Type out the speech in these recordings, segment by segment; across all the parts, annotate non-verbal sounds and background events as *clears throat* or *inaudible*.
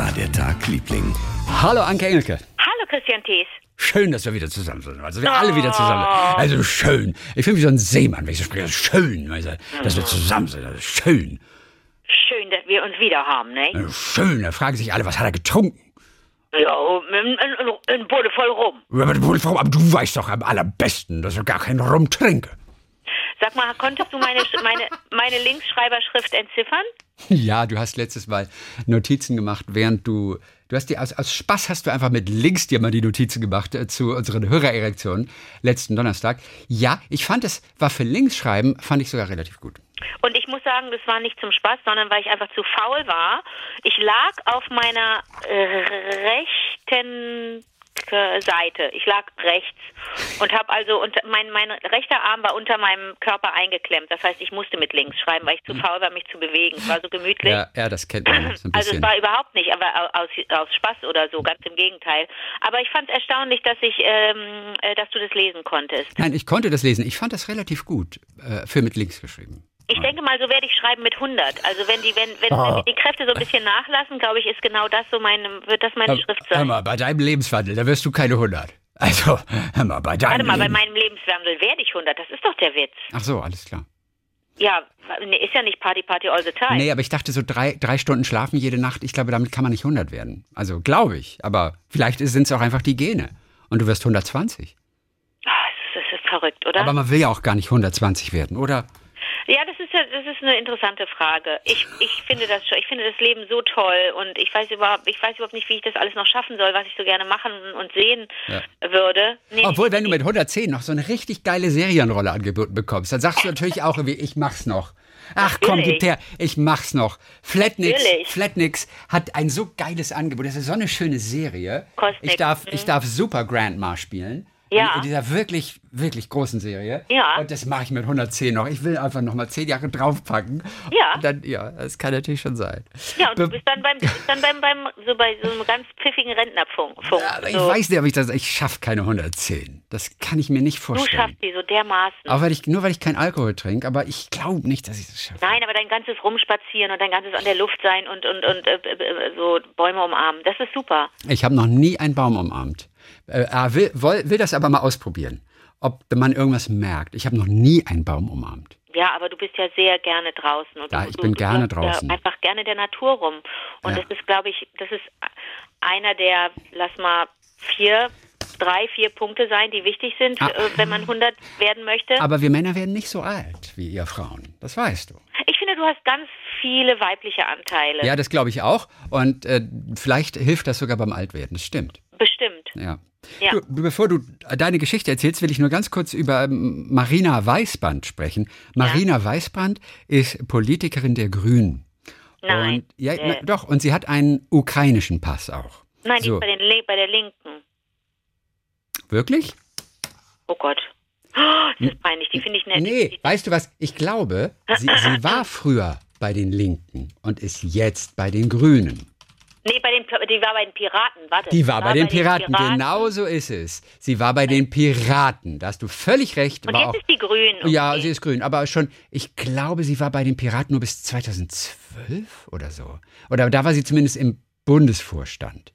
war der Tag, Liebling? Hallo Anke Engelke. Hallo Christian Thees. Schön, dass wir wieder zusammen sind. Also wir alle wieder zusammen sind. Also schön. Ich fühle mich wie so ein Seemann, wenn ich so spreche. Schön, dass wir zusammen sind. Also schön. Schön, dass wir uns wieder haben, ne? Also schön. Da fragen sich alle, was hat er getrunken? Ja, ein, ein, ein Bulle voll rum. Aber du- aber du weißt doch am allerbesten, dass ich gar keinen Rum trinke. Sag mal, konntest du meine, meine, meine Linksschreiberschrift entziffern? Ja, du hast letztes Mal Notizen gemacht, während du. Du hast dir aus, aus Spaß hast du einfach mit links dir mal die Notizen gemacht äh, zu unseren Hörererektionen letzten Donnerstag. Ja, ich fand es, war für Linksschreiben, fand ich sogar relativ gut. Und ich muss sagen, das war nicht zum Spaß, sondern weil ich einfach zu faul war. Ich lag auf meiner äh, rechten Seite. Ich lag rechts und habe also unter, mein mein rechter Arm war unter meinem Körper eingeklemmt. Das heißt, ich musste mit links schreiben, weil ich zu faul war, mich zu bewegen. Es war so gemütlich. Ja, ja, das kennt man so *clears throat* Also es war überhaupt nicht, aber aus, aus Spaß oder so, ganz im Gegenteil. Aber ich fand es erstaunlich, dass ich, ähm, äh, dass du das lesen konntest. Nein, ich konnte das lesen. Ich fand das relativ gut äh, für mit links geschrieben. Ich denke mal, so werde ich schreiben mit 100. Also wenn die, wenn, wenn, Ah. wenn die Kräfte so ein bisschen nachlassen, glaube ich, ist genau das so meine, wird das meine Schrift Hör sein. mal, bei deinem Lebenswandel, da wirst du keine 100. Also, hör mal, bei deinem Warte mal, bei Leben. meinem Lebenswandel werde ich 100. Das ist doch der Witz. Ach so, alles klar. Ja, ist ja nicht Party Party all the time. Nee, aber ich dachte so drei, drei Stunden schlafen jede Nacht, ich glaube, damit kann man nicht 100 werden. Also, glaube ich. Aber vielleicht sind es auch einfach die Gene. Und du wirst 120. Ah, das, ist, das ist verrückt, oder? Aber man will ja auch gar nicht 120 werden, oder? Ja, das ist ja, das ist eine interessante Frage. Ich, ich finde das schon, ich finde das Leben so toll und ich weiß überhaupt, ich weiß überhaupt nicht, wie ich das alles noch schaffen soll, was ich so gerne machen und sehen Ja. würde. Nee, Obwohl, wenn du mit 110 noch so eine richtig geile Serienrolle angeboten bekommst, dann sagst du natürlich auch irgendwie, ich mach's noch. Ach komm, gib her, ich mach's noch. Flatnix, Natürlich. Flatnix hat ein so geiles Angebot. Das ist so eine schöne Serie. Kosmik, Ich darf, mhm. ich darf Super Grandma spielen. Ja. In dieser wirklich, wirklich großen Serie. Ja. Und das mache ich mit 110 noch. Ich will einfach noch mal 10 Jahre draufpacken. Ja. Und dann, ja, das kann natürlich schon sein. Ja, und du Be- bist dann beim, du bist dann beim, beim, so bei so einem ganz pfiffigen Rentnerfunk. Funk. aber ich so, weiß nicht, ob ich das, ich schaffe keine 110. Das kann ich mir nicht du vorstellen. schaffst die so dermaßen. Auch weil ich, nur weil ich keinen Alkohol trinke, aber ich glaube nicht, dass ich das schaffe. Nein, aber dein ganzes Rumspazieren und dein ganzes an der Luft sein und, und, und äh, äh, so Bäume umarmen, das ist super. Ich habe noch nie einen Baum umarmt. Äh, er will, will, will das aber mal ausprobieren, ob man irgendwas merkt. Ich habe noch nie einen Baum umarmt. Ja, aber du bist ja sehr gerne draußen. Und Ja, du, ich du, bin du gerne läufst draußen. Ja einfach gerne der Natur rum. Und Ja. das ist, glaube ich, das ist einer der, lass mal, vier, drei, vier Punkte sein, die wichtig sind, Ah. äh, wenn man 100 werden möchte. Aber wir Männer werden nicht so alt wie ihr Frauen. Das weißt du. Ich finde, du hast ganz viele weibliche Anteile. Ja, das glaube ich auch. Und äh, vielleicht hilft das sogar beim Altwerden. Das stimmt. Bestimmt. Ja. Ja. Du, bevor du deine Geschichte erzählst, will ich nur ganz kurz über ähm, Marina Weißbrand sprechen. Marina Weißbrand ist Politikerin der Grünen. Nein. Und, ja, Äh. na, doch, und sie hat einen ukrainischen Pass auch. Nein, die so. ist bei, den, bei der Linken. Wirklich? Oh Gott. Oh, das ist peinlich. Die finde ich nett. Nee, weißt du was? Ich glaube, sie, sie war früher bei den Linken und ist jetzt bei den Grünen. Nee, bei den, die war bei den Piraten. Warte. Die war bei den Piraten, genau so ist es. Sie war bei den Piraten, da hast du völlig recht. Und war jetzt auch, ist die Grün. Ja, Okay. sie ist grün, aber schon, ich glaube, sie war bei den Piraten nur bis 2012 oder so. Oder da war sie zumindest im Bundesvorstand.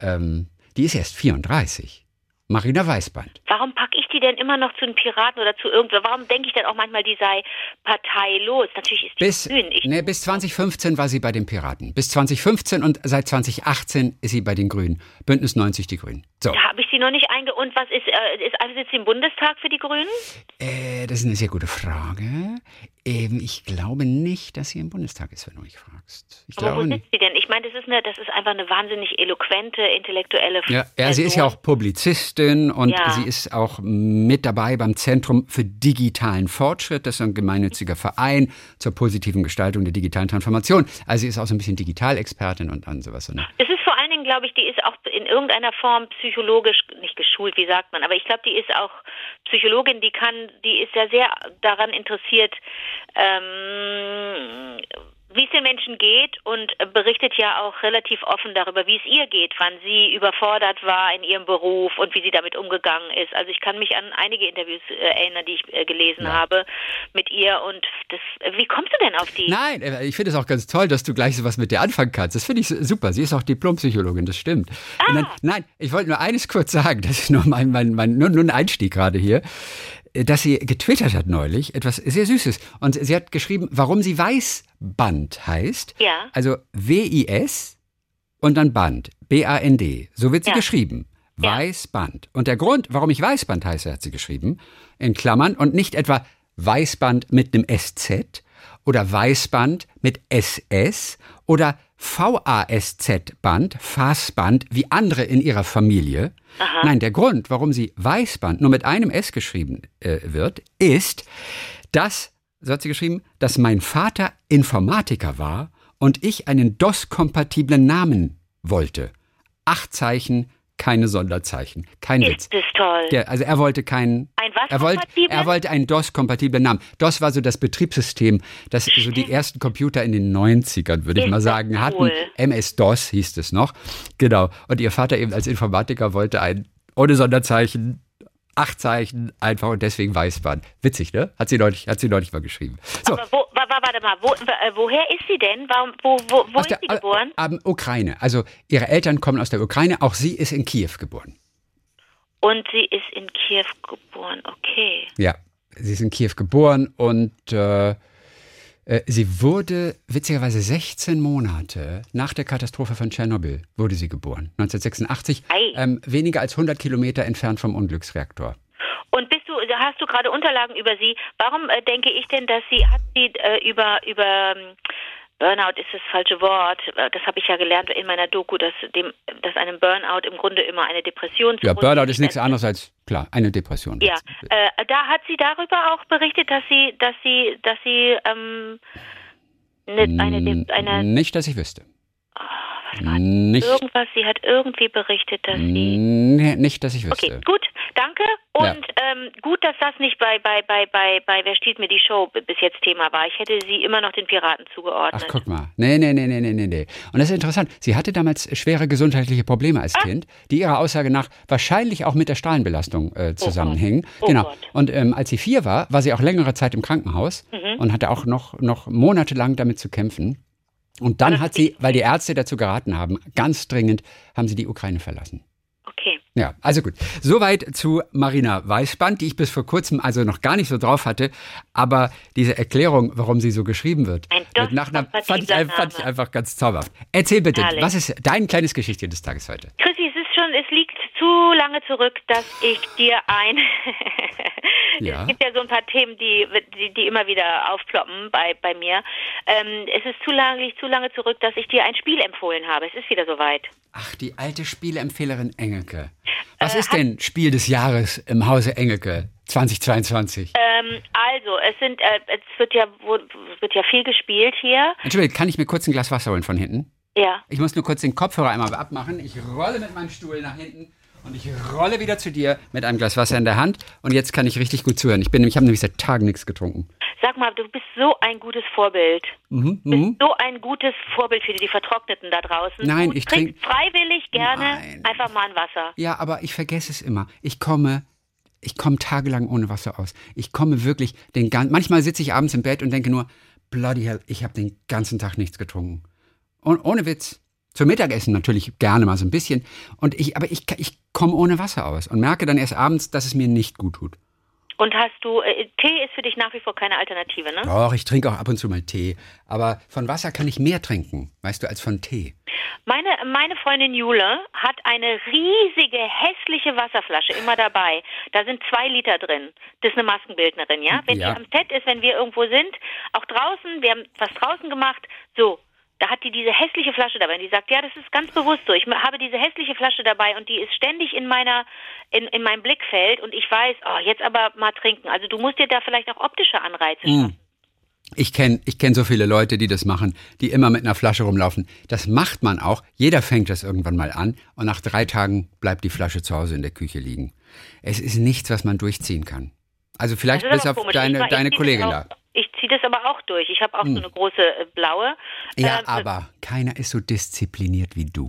Ähm, die ist erst 34. Marina Weißband. Warum packe ich die denn immer noch zu den Piraten oder zu irgendwo? Warum denke ich denn auch manchmal, die sei parteilos? Natürlich ist die Bis, grün. Ich, nee, bis 2015 war sie bei den Piraten. Bis 2015 und seit 2018 ist sie bei den Grünen. Bündnis 90 die Grünen. So, da habe ich sie noch nicht einge... Und was ist, äh, ist also jetzt im Bundestag für die Grünen? äh, das ist eine sehr gute Frage. Ähm, ich glaube nicht, dass sie im Bundestag ist, wenn du mich fragst. Ich Aber wo sitzt sie denn? Ich meine, das ist, eine, das ist einfach eine wahnsinnig eloquente, intellektuelle Ja, ja, sie ist ja auch Publizistin und Ja. sie ist auch mit dabei beim Zentrum für digitalen Fortschritt. Das ist ein gemeinnütziger Verein zur positiven Gestaltung der digitalen Transformation. Also sie ist auch so ein bisschen Digitalexpertin und an sowas. Ne? Es ist vor allen Dingen, glaube ich, die ist auch in irgendeiner Form psychologisch, nicht geschult, wie sagt man, aber ich glaube, die ist auch Psychologin, die kann, die ist ja sehr daran interessiert, ähm, wie es den Menschen geht und berichtet ja auch relativ offen darüber, wie es ihr geht, wann sie überfordert war in ihrem Beruf und wie sie damit umgegangen ist. Also ich kann mich an einige Interviews äh, erinnern, die ich äh, gelesen ja. habe mit ihr und das, wie kommst du denn auf die? Nein, äh, ich finde es auch ganz toll, dass du gleich so was mit dir anfangen kannst. Das finde ich super. Sie ist auch Diplompsychologin, das stimmt. Ah. Dann, nein, ich wollte nur eines kurz sagen, *laughs* das ist nur mein, mein, mein nur, nur ein Einstieg gerade hier dass sie getwittert hat neulich, etwas sehr Süßes. Und sie hat geschrieben, warum sie Weißband heißt. Ja. Also W-I-S und dann Band. B-A-N-D. So wird sie ja. geschrieben. Weißband. Und der Grund, warum ich Weißband heiße, hat sie geschrieben, in Klammern, und nicht etwa Weißband mit einem SZ oder Weißband mit SS oder VASZ-Band, Fassband, wie andere in ihrer Familie. Aha. Nein, der Grund, warum sie Weißband nur mit einem S geschrieben äh, wird, ist, dass, so hat sie geschrieben, dass mein Vater Informatiker war und ich einen DOS-kompatiblen Namen wollte. Acht Zeichen, keine Sonderzeichen. Kein ist Witz. Ist toll. Der, also er wollte keinen. Ein was er wollte, er wollte einen DOS-kompatiblen Namen. DOS war so das Betriebssystem, das so die ersten Computer in den 90ern, würde ich mal sagen, cool. hatten. MS-DOS hieß es noch. Genau. Und ihr Vater eben als Informatiker wollte einen ohne Sonderzeichen acht Zeichen einfach und deswegen Weißband. Witzig, ne? Hat sie neulich, hat sie neulich mal geschrieben. So. Aber wo, warte mal, wo, äh, woher ist sie denn? Warum, wo wo, wo ist der, sie geboren? Äh, Ukraine. Also ihre Eltern kommen aus der Ukraine, auch sie ist in Kiew geboren. Und sie ist in Kiew geboren, okay. Ja, sie ist in Kiew geboren und äh sie wurde witzigerweise 16 Monate nach der Katastrophe von Tschernobyl wurde sie geboren, 1986, ähm, weniger als 100 Kilometer entfernt vom Unglücksreaktor. Und bist du, hast du gerade Unterlagen über sie? Warum äh, denke ich denn, dass sie hat sie äh, über über ähm, Burnout ist das falsche Wort. Äh, das habe ich ja gelernt in meiner Doku, dass dem, dass einem Burnout im Grunde immer eine Depression Ja, Burnout ist nichts anderes als klar eine Depression. Ja, äh, da hat sie darüber auch berichtet, dass sie, dass sie, dass sie ähm, ne, eine, eine, nicht, dass ich wüsste. Oh, was war nicht, irgendwas? Sie hat irgendwie berichtet, dass sie. Nicht, dass ich wüsste. Okay, gut, danke. Und ja. ähm, gut, dass das nicht bei, bei, bei, bei, bei Wer stiehlt mir die Show bis jetzt Thema war. Ich hätte sie immer noch den Piraten zugeordnet. Ach, guck mal. Nee, nee, nee, nee, nee, nee. Und das ist interessant. Sie hatte damals schwere gesundheitliche Probleme als ah. Kind, die ihrer Aussage nach wahrscheinlich auch mit der Strahlenbelastung äh, zusammenhängen. Oh, oh genau. Gott. Und ähm, als sie vier war, war sie auch längere Zeit im Krankenhaus mhm. und hatte auch noch, noch monatelang damit zu kämpfen. Und dann hat sie, weil die Ärzte dazu geraten haben, ganz dringend, haben sie die Ukraine verlassen. Ja, also gut. Soweit zu Marina Weißband, die ich bis vor kurzem also noch gar nicht so drauf hatte. Aber diese Erklärung, warum sie so geschrieben wird, Ein mit Nachnamen, fand ich, fand ich, einfach ganz zauberhaft. Erzähl bitte, Herrlich. was ist dein kleines Geschichtchen des Tages heute? Chrissy, es ist schon, es liegt zu lange zurück, dass ich dir ein. *laughs* ja. Es gibt ja so ein paar Themen, die, die, die immer wieder aufploppen bei, bei mir. Ähm, es ist zu lange, zu lange zurück, dass ich dir ein Spiel empfohlen habe. Es ist wieder soweit. Ach, die alte Spieleempfehlerin Engelke. Was äh, ist denn Spiel des Jahres im Hause Engelke 2022? Ähm, also, es sind, äh, es wird ja, wird ja viel gespielt hier. Entschuldigung, kann ich mir kurz ein Glas Wasser holen von hinten? Ja. Ich muss nur kurz den Kopfhörer einmal abmachen. Ich rolle mit meinem Stuhl nach hinten und ich rolle wieder zu dir mit einem Glas Wasser in der Hand. Und jetzt kann ich richtig gut zuhören. Ich, ich habe nämlich seit Tagen nichts getrunken. Sag mal, du bist so ein gutes Vorbild. Mhm, du bist mhm. so ein gutes Vorbild für die, die Vertrockneten da draußen. Nein, du ich trinke freiwillig gerne Nein. einfach mal ein Wasser. Ja, aber ich vergesse es immer. Ich komme ich komme tagelang ohne Wasser aus. Ich komme wirklich den ganzen. Manchmal sitze ich abends im Bett und denke nur, bloody hell, ich habe den ganzen Tag nichts getrunken. Und ohne Witz. Zum Mittagessen natürlich gerne mal so ein bisschen. Und ich, aber ich, ich komme ohne Wasser aus und merke dann erst abends, dass es mir nicht gut tut. Und hast du, äh, Tee ist für dich nach wie vor keine Alternative, ne? Doch, ich trinke auch ab und zu mal Tee. Aber von Wasser kann ich mehr trinken, weißt du, als von Tee. Meine, meine Freundin Jule hat eine riesige, hässliche Wasserflasche immer dabei. Da sind zwei Liter drin. Das ist eine Maskenbildnerin, ja? Wenn ja. die am Set ist, wenn wir irgendwo sind, auch draußen, wir haben was draußen gemacht, so, da hat die diese hässliche Flasche dabei. Und die sagt, ja, das ist ganz bewusst so. Ich habe diese hässliche Flasche dabei und die ist ständig in meiner, in, in meinem Blickfeld und ich weiß, oh, jetzt aber mal trinken. Also du musst dir da vielleicht auch optische Anreize mm. schaffen. Ich kenne ich kenn so viele Leute, die das machen, die immer mit einer Flasche rumlaufen. Das macht man auch. Jeder fängt das irgendwann mal an und nach drei Tagen bleibt die Flasche zu Hause in der Küche liegen. Es ist nichts, was man durchziehen kann. Also vielleicht bis auf komisch. deine, deine Kollegin da. Ich ziehe das aber auch durch. Ich habe auch so eine große äh, blaue. Hm. Ja, äh, aber keiner ist so diszipliniert wie du.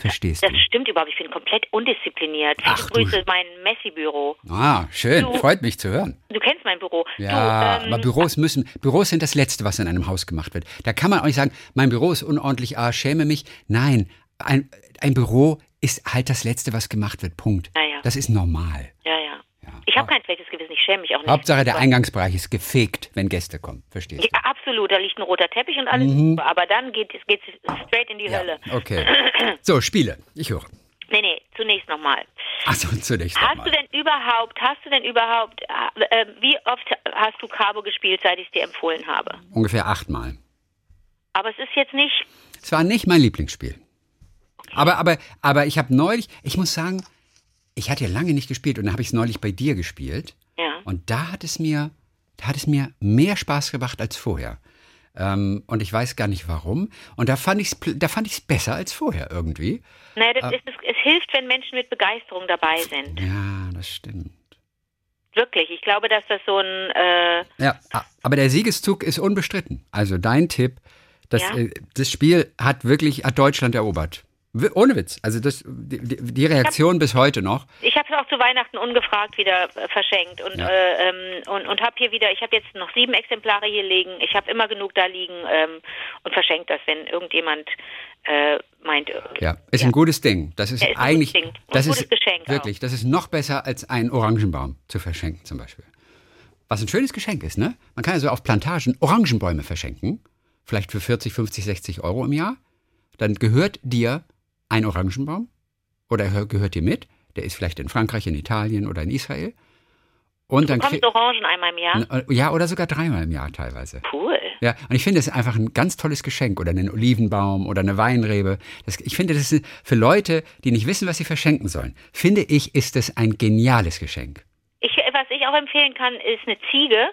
Verstehst Das du? stimmt überhaupt. Ich bin komplett undiszipliniert. Ach, du- Grüße mein Messi-Büro. Ah, schön. Du- Freut mich zu hören. Du kennst mein Büro. Ja, du, ähm, aber Büros müssen, Büros sind das Letzte, was in einem Haus gemacht wird. Da kann man auch nicht sagen, mein Büro ist unordentlich, ah, schäme mich. Nein, ein, ein Büro ist halt das Letzte, was gemacht wird. Punkt. Ja, ja. Das ist normal. ja, ja. Ja. Ich habe kein schlechtes Gewissen. Ich schäme mich auch nicht. Hauptsache, der Eingangsbereich ist gefegt, wenn Gäste kommen. Verstehst du? Ja, absolut. Da liegt ein roter Teppich und alles super. Aber dann geht es geht's straight in die Hölle. Okay. *clears throat* So, Spiele. Ich höre. Nee, nee, zunächst nochmal. Achso, zunächst Hast nochmal. du denn überhaupt, hast du denn überhaupt, äh, äh, wie oft hast du Cabo gespielt, seit ich es dir empfohlen habe? Ungefähr achtmal. Aber es ist jetzt nicht, Es war nicht mein Lieblingsspiel. Aber, aber, aber ich habe neulich, ich muss sagen, ich hatte ja lange nicht gespielt und dann habe ich es neulich bei dir gespielt. ja. Und da hat es mir, da hat es mir mehr Spaß gemacht als vorher. Ähm, und ich weiß gar nicht warum. Und da fand ich es, da fand ich es besser als vorher irgendwie. Naja, das ist, es, hilft, wenn Menschen mit Begeisterung dabei sind. Ja, das stimmt. Wirklich. Ich glaube, dass das so ein, äh, Ja, aber der Siegeszug ist unbestritten. Also dein Tipp, das, Ja. äh, das Spiel hat wirklich hat Deutschland erobert. Ohne Witz. Also das, die, die Reaktion bis heute noch. ich habe es auch zu Weihnachten ungefragt wieder äh, verschenkt und, Ja. äh, ähm, und, und habe hier wieder, ich habe jetzt noch sieben Exemplare hier liegen. Ich habe immer genug da liegen ähm, und verschenke das, wenn irgendjemand äh, meint. äh, Ja, ist ein gutes Ding. Das ist Ja, ist ein eigentlich. Und das ein ist Geschenk auch. wirklich, das ist noch besser als ein Orangenbaum zu verschenken zum Beispiel. Was ein schönes Geschenk ist, ne? Man kann also auf Plantagen Orangenbäume verschenken, vielleicht für 40, 50, 60 Euro im Jahr. Dann gehört dir ein Orangenbaum oder er gehört dir mit. Der ist vielleicht in Frankreich, in Italien oder in Israel. Und dann Kommt krieg- Orangen einmal im Jahr? ja oder sogar dreimal im Jahr teilweise. Cool. Ja, und ich finde es einfach ein ganz tolles Geschenk oder einen Olivenbaum oder eine Weinrebe. Das, ich finde, das ist für Leute, die nicht wissen, was sie verschenken sollen, finde ich, ist es ein geniales Geschenk. Ich, was ich auch empfehlen kann, ist eine Ziege.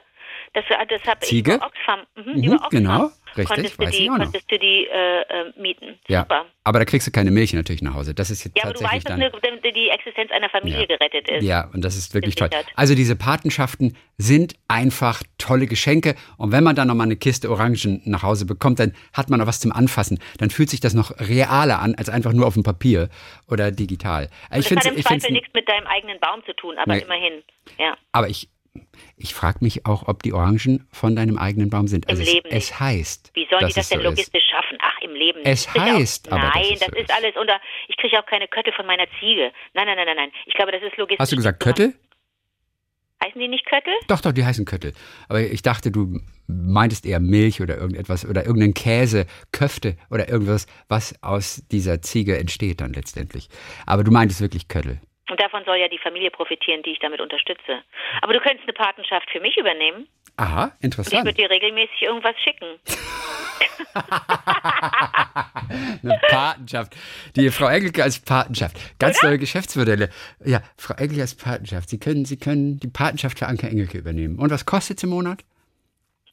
Das, das habe ich Ziege? über Oxfam. Mhm, Mhm, über Oxfam genau, richtig, konntest du weiß die, ich auch noch. konntest du die äh, äh, mieten. Ja, Super. aber da kriegst du keine Milch natürlich nach Hause. Das ist jetzt Ja, aber du tatsächlich weißt, dass eine, die Existenz einer Familie Ja. gerettet ist. Ja, und das ist wirklich toll. Also diese Patenschaften sind einfach tolle Geschenke. Und wenn man dann noch mal eine Kiste Orangen nach Hause bekommt, dann hat man noch was zum Anfassen. Dann fühlt sich das noch realer an, als einfach nur auf dem Papier oder digital. Ich das hat im Zweifel nichts mit deinem eigenen Baum zu tun, aber Nee. immerhin. Ja. Aber ich, ich frage mich auch, ob die Orangen von deinem eigenen Baum sind. Also Leben es, es nicht. heißt, Wie sollen die das es denn so ist. logistisch schaffen? Ach, im Leben nicht. Es heißt auch, aber, Nein, es das so ist ist. alles unter. Ich kriege auch keine Köttel von meiner Ziege. Nein, nein, nein, nein, nein. Ich glaube, das ist logistisch. Hast du gesagt. Köttel? Heißen die nicht Köttel? Doch, doch, die heißen Köttel. Aber ich dachte, du meintest eher Milch oder irgendetwas oder irgendeinen Käse, Köfte oder irgendwas, was aus dieser Ziege entsteht dann letztendlich. Aber du meintest wirklich Köttel. Und davon soll ja die Familie profitieren, die ich damit unterstütze. Aber du könntest eine Patenschaft für mich übernehmen. Aha, Und ich interessant. würde dir regelmäßig irgendwas schicken. *laughs* Eine Patenschaft. Die Frau Engelke als Patenschaft. Ganz neue Geschäftsmodelle. Ja, Frau Engelke als Patenschaft. Sie können, Sie können die Patenschaft für Anke Engelke übernehmen. Und was kostet es im Monat?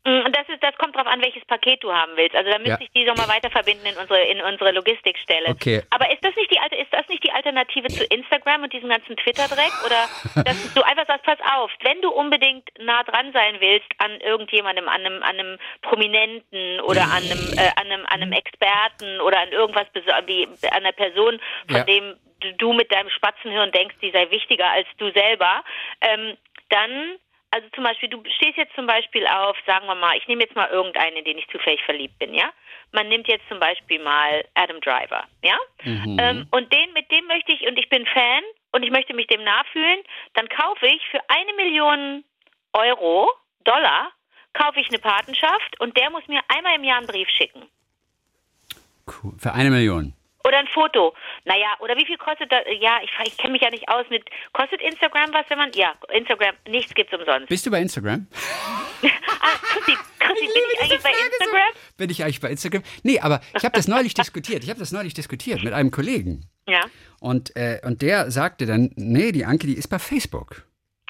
Mm, Das, ist, das kommt drauf an, welches Paket du haben willst. Also da müsste Ja. ich die so mal weiter verbinden in unsere, in unsere Logistikstelle. Okay. Aber ist das nicht die alte, ist das nicht die Alternative zu Instagram und diesem ganzen Twitter-Dreck? Oder *laughs* dass du einfach sagst, pass auf, wenn du unbedingt nah dran sein willst an irgendjemandem, an einem, an einem Prominenten oder an einem, äh, an einem, an einem Experten oder an irgendwas wie an einer Person, von Ja. dem du- du mit deinem Spatzenhirn denkst, die sei wichtiger als du selber, ähm, dann also zum Beispiel, du stehst jetzt zum Beispiel auf, sagen wir mal, ich nehme jetzt mal irgendeinen, in den ich zufällig verliebt bin, ja? Man nimmt jetzt zum Beispiel mal Adam Driver, ja? Ähm, und den, mit dem möchte ich, und ich bin Fan und ich möchte mich dem nachfühlen, dann kaufe ich für eine Million Euro, Dollar, kaufe ich eine Patenschaft und der muss mir einmal im Jahr einen Brief schicken. Cool. Für eine Million. Oder ein Foto. Naja, oder wie viel kostet das? Ja, ich, ich kenne mich ja nicht aus mit. Kostet Instagram was, wenn man. Ja, Instagram, nichts gibt's umsonst. Bist du bei Instagram? *laughs* Ah, Chrissy, Chrissy, bin ich eigentlich bei Instagram? Bin ich eigentlich bei Instagram? Nee, aber ich habe das neulich diskutiert. Ich habe das neulich diskutiert mit einem Kollegen. Ja. Und, äh, und der sagte dann, nee, die Anke, die ist bei Facebook.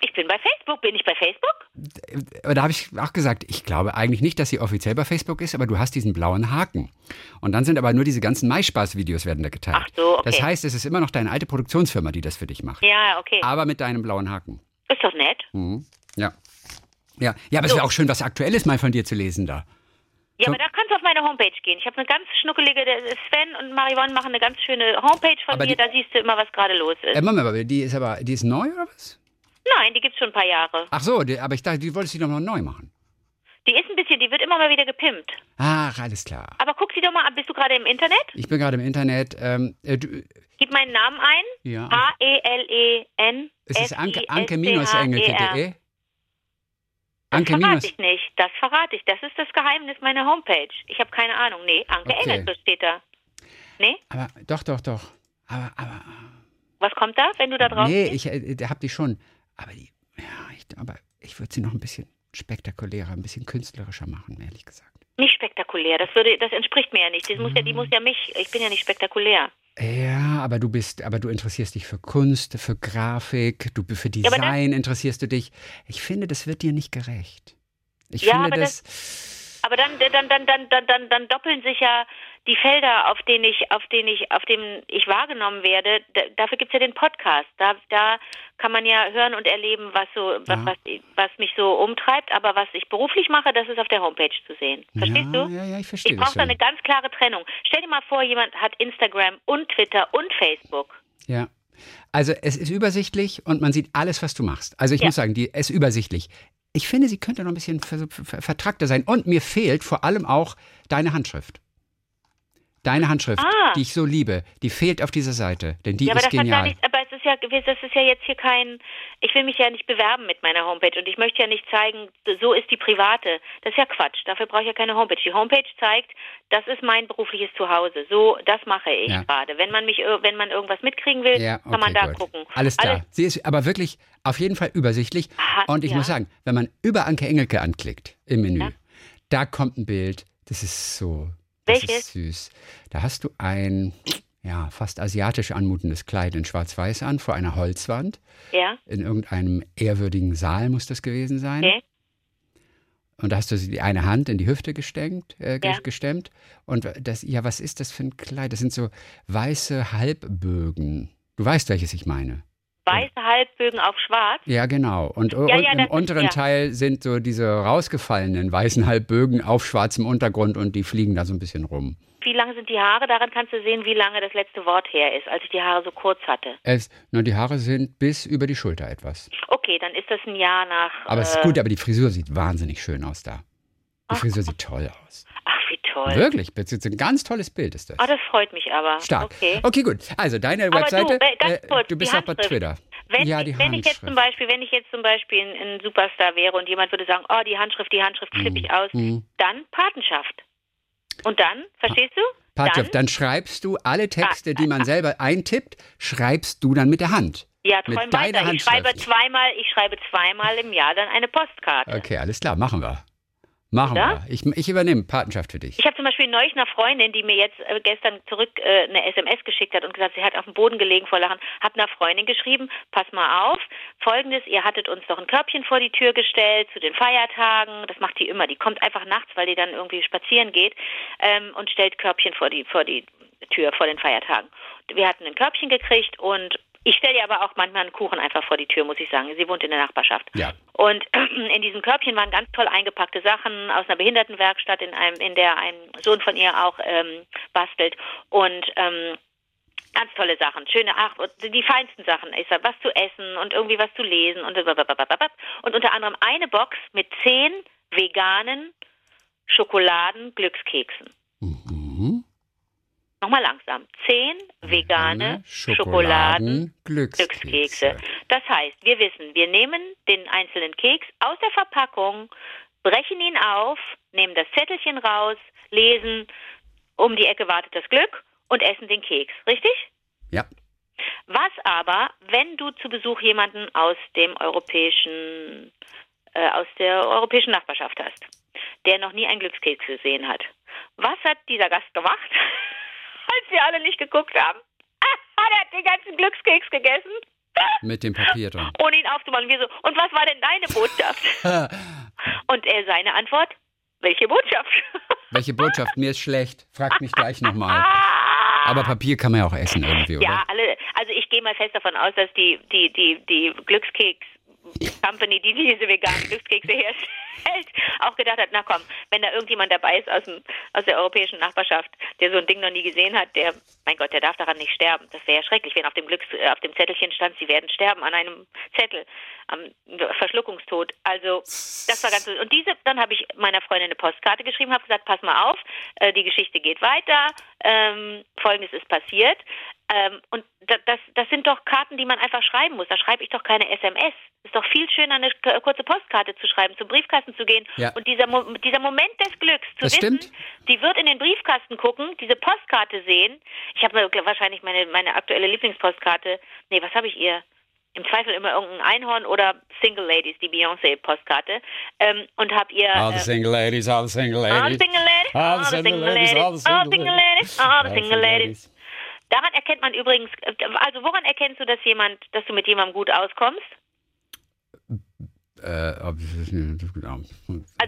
Ich bin bei Facebook. Bin ich bei Facebook? Aber da habe ich auch gesagt, ich glaube eigentlich nicht, dass sie offiziell bei Facebook ist, aber du hast diesen blauen Haken. Und dann sind aber nur diese ganzen Maispaß-Videos werden da geteilt. Ach so, okay. Das heißt, es ist immer noch deine alte Produktionsfirma, die das für dich macht. Ja, okay. Aber mit deinem blauen Haken. Ist doch nett. Mhm. Ja. Ja, ja aber es wäre auch schön, was Aktuelles mal von dir zu lesen da. Ja, So. aber da kannst du auf meine Homepage gehen. Ich habe eine ganz schnuckelige, Sven und Marivon machen eine ganz schöne Homepage von Aber mir, die- da siehst du immer, was gerade los ist. Äh, Moment mal, die ist aber, die ist neu oder was? Nein, die gibt's schon ein paar Jahre. Ach so, die, aber ich dachte, die wolltest du doch noch neu machen. Die ist ein bisschen, die wird immer mal wieder gepimpt. Ach, alles klar. Aber guck sie doch mal an, bist du gerade im Internet? Ich bin gerade im Internet. Ähm, äh, du, Gib meinen Namen ein. ja. H-E-L-E-N. Es ist Anke, E anke-engelke.de. Das Anke verrate ich nicht. Das verrate ich. Das ist das Geheimnis meiner Homepage. Ich habe keine Ahnung. Nee, Anke Okay. Engelke steht da. Nee? Aber doch, doch, doch. Aber, aber Was kommt da, wenn du da drauf nee, gehst? ich äh, hab die schon. Aber die, ja, ich, aber ich würde sie noch ein bisschen spektakulärer, ein bisschen künstlerischer machen, ehrlich gesagt. Nicht spektakulär. Das würde, das entspricht mir ja nicht. Das muss ja, die muss ja mich. Ich bin ja nicht spektakulär. Ja, aber du bist, aber du interessierst dich für Kunst, für Grafik, du für aber das- Design interessierst du dich. Ich finde, das wird dir nicht gerecht. Ich Ja, finde aber das, Aber dann, dann, dann, dann, dann, dann, dann doppeln sich ja die Felder, auf denen ich, auf denen ich, auf dem ich wahrgenommen werde. Da, dafür gibt's ja den Podcast. Da, da kann man ja hören und erleben, was so, was, Ja. was, was mich so umtreibt. Aber was ich beruflich mache, das ist auf der Homepage zu sehen. Verstehst ja, du? Ja, ja, ich verstehe Ich brauche da eine ganz klare Trennung. Stell dir mal vor, jemand hat Instagram und Twitter und Facebook. Ja. Also es ist übersichtlich und man sieht alles, was du machst. Also ich Ja. muss sagen, die es ist übersichtlich. Ich finde, sie könnte noch ein bisschen ver ver vertrackter sein. Und mir fehlt vor allem auch deine Handschrift. Deine Handschrift, Ah. die ich so liebe, die fehlt auf dieser Seite, denn die ja, aber ist genial. nichts, aber es ist ja, das ist ja jetzt hier kein, ich will mich ja nicht bewerben mit meiner Homepage und ich möchte ja nicht zeigen, so ist die private. Das ist ja Quatsch. Dafür brauche ich ja keine Homepage. Die Homepage zeigt, das ist mein berufliches Zuhause. So, das mache ich Ja. gerade. Wenn man mich, wenn man irgendwas mitkriegen will, Ja, kann man okay, da gut. gucken. Alles klar. Sie ist aber wirklich auf jeden Fall übersichtlich. Aha, Und ich muss sagen, wenn man über Anke Engelke anklickt im Menü, da kommt ein Bild, das ist so das Welches? ist süß. Da hast du ein ja, fast asiatisch anmutendes Kleid in schwarz-weiß an vor einer Holzwand. Ja, In irgendeinem ehrwürdigen Saal muss das gewesen sein. okay. Und da hast du die eine Hand in die Hüfte gestemmt, äh, Ja. gestemmt. Und das, ja, was ist das für ein Kleid? Das sind so weiße Halbbögen. Du weißt, welches ich meine. Weiße Halbbögen auf schwarz. Ja, genau. Und Ja, ja, im das ist- unteren ja. Teil sind so diese rausgefallenen weißen Halbbögen auf schwarzem Untergrund und die fliegen da so ein bisschen rum. Wie lang sind die Haare? Daran kannst du sehen, wie lange das letzte Wort her ist, als ich die Haare so kurz hatte. Es, na, die Haare sind bis über die Schulter etwas. Okay, dann ist das ein Jahr nach. Aber es ist äh, gut, aber die Frisur sieht wahnsinnig schön aus da. Die Ach, Frisur sieht toll aus. Toll. Wirklich, das ist ein ganz tolles Bild ist das. Ah, das freut mich aber. Stark. Okay. gut. Also deine Aber Webseite, du, äh, ganz kurz, du bist auch bei. Twitter. Wenn, ja, die wenn ich jetzt zum. Beispiel, wenn ich jetzt zum Beispiel ein, ein Superstar wäre und jemand würde sagen, oh, die Handschrift, die Handschrift flippe ich aus, Mhm. dann Patenschaft. Und dann, verstehst du? Patschaft, dann schreibst du alle Texte, die man selber eintippt, schreibst du dann mit der Hand. Ja, mit träum deiner weiter. Ich schreibe zweimal, ich schreibe zweimal im Jahr dann eine Postkarte. Okay, alles klar, machen wir. Machen Oder? wir. Ich, ich übernehme Patenschaft für dich. Ich habe zum Beispiel neulich einer Freundin, die mir jetzt äh, gestern zurück äh, eine SMS geschickt hat und gesagt, sie hat auf dem Boden gelegen vor Lachen, hat einer Freundin geschrieben, pass mal auf, folgendes, ihr hattet uns doch ein Körbchen vor die Tür gestellt zu den Feiertagen, das macht die immer, die kommt einfach nachts, weil die dann irgendwie spazieren geht ähm, und stellt Körbchen vor die, vor die Tür vor den Feiertagen. Wir hatten ein Körbchen gekriegt und ich stelle ihr aber auch manchmal einen Kuchen einfach vor die Tür, muss ich sagen. Sie wohnt in der Nachbarschaft. Ja. Und *clears throat* in diesem Körbchen waren ganz toll eingepackte Sachen aus einer Behindertenwerkstatt, in, einem, in der ein Sohn von ihr auch ähm, bastelt. Und ähm, ganz tolle Sachen, schöne, ach, die feinsten Sachen. Ich sag, was zu essen und irgendwie was zu lesen und und unter anderem eine Box mit zehn veganen Schokoladen-Glückskeksen. Mhm. Nochmal langsam. Zehn vegane Schokoladen Glückskekse. Glückskekse. Das heißt, wir wissen, wir nehmen den einzelnen Keks aus der Verpackung, brechen ihn auf, nehmen das Zettelchen raus, lesen, um die Ecke wartet das Glück und essen den Keks. Richtig? Ja. Was aber, wenn du zu Besuch jemanden aus dem europäischen, äh, aus der europäischen Nachbarschaft hast, der noch nie einen Glückskeks gesehen hat? Was hat dieser Gast gemacht, *laughs* als wir alle nicht geguckt haben? Ah, *laughs* der hat den ganzen Glückskeks gegessen. *laughs* Mit dem Papier dran. ohne ihn aufzumachen. Wir so, und was war denn deine Botschaft? *laughs* und er seine Antwort, welche Botschaft? Welche Botschaft? Mir ist schlecht. Fragt mich gleich nochmal. Aber Papier kann man ja auch essen irgendwie, oder? ja, alle, also ich gehe mal fest davon aus, dass die, die, die, die Glückskeks Company, die diese veganen Glückskekse herstellt, auch gedacht hat, na komm, wenn da irgendjemand dabei ist aus, dem, aus der europäischen Nachbarschaft, der so ein Ding noch nie gesehen hat, der, mein Gott, der darf daran nicht sterben. Das wäre ja schrecklich, wenn auf dem Glücks, auf dem Zettelchen stand, sie werden sterben an einem Zettel, am Verschluckungstod. Also das war ganz und diese, dann habe ich meiner Freundin eine Postkarte geschrieben, habe gesagt, pass mal auf, äh, die Geschichte geht weiter, ähm, Folgendes ist passiert. Ähm, und das, das sind doch Karten, die man einfach schreiben muss. Da schreibe ich doch keine SMS. Es ist doch viel schöner, eine kurze Postkarte zu schreiben, zum Briefkasten zu gehen. Ja. Und dieser, Mo dieser Moment des Glücks zu das wissen, stimmt. die wird in den Briefkasten gucken, diese Postkarte sehen. Ich habe wahrscheinlich meine, meine aktuelle Lieblingspostkarte. Nee, was habe ich ihr? im Zweifel immer irgendein Einhorn oder Single Ladies, die Beyoncé-Postkarte. Ähm, und hab ihr. All the Single Ladies, all the Single Ladies. All the Single Ladies, all the Single Ladies, all the Single Ladies, all the Single Ladies. Daran erkennt man übrigens, also woran erkennst du, dass jemand, dass du mit jemandem gut auskommst? Äh, also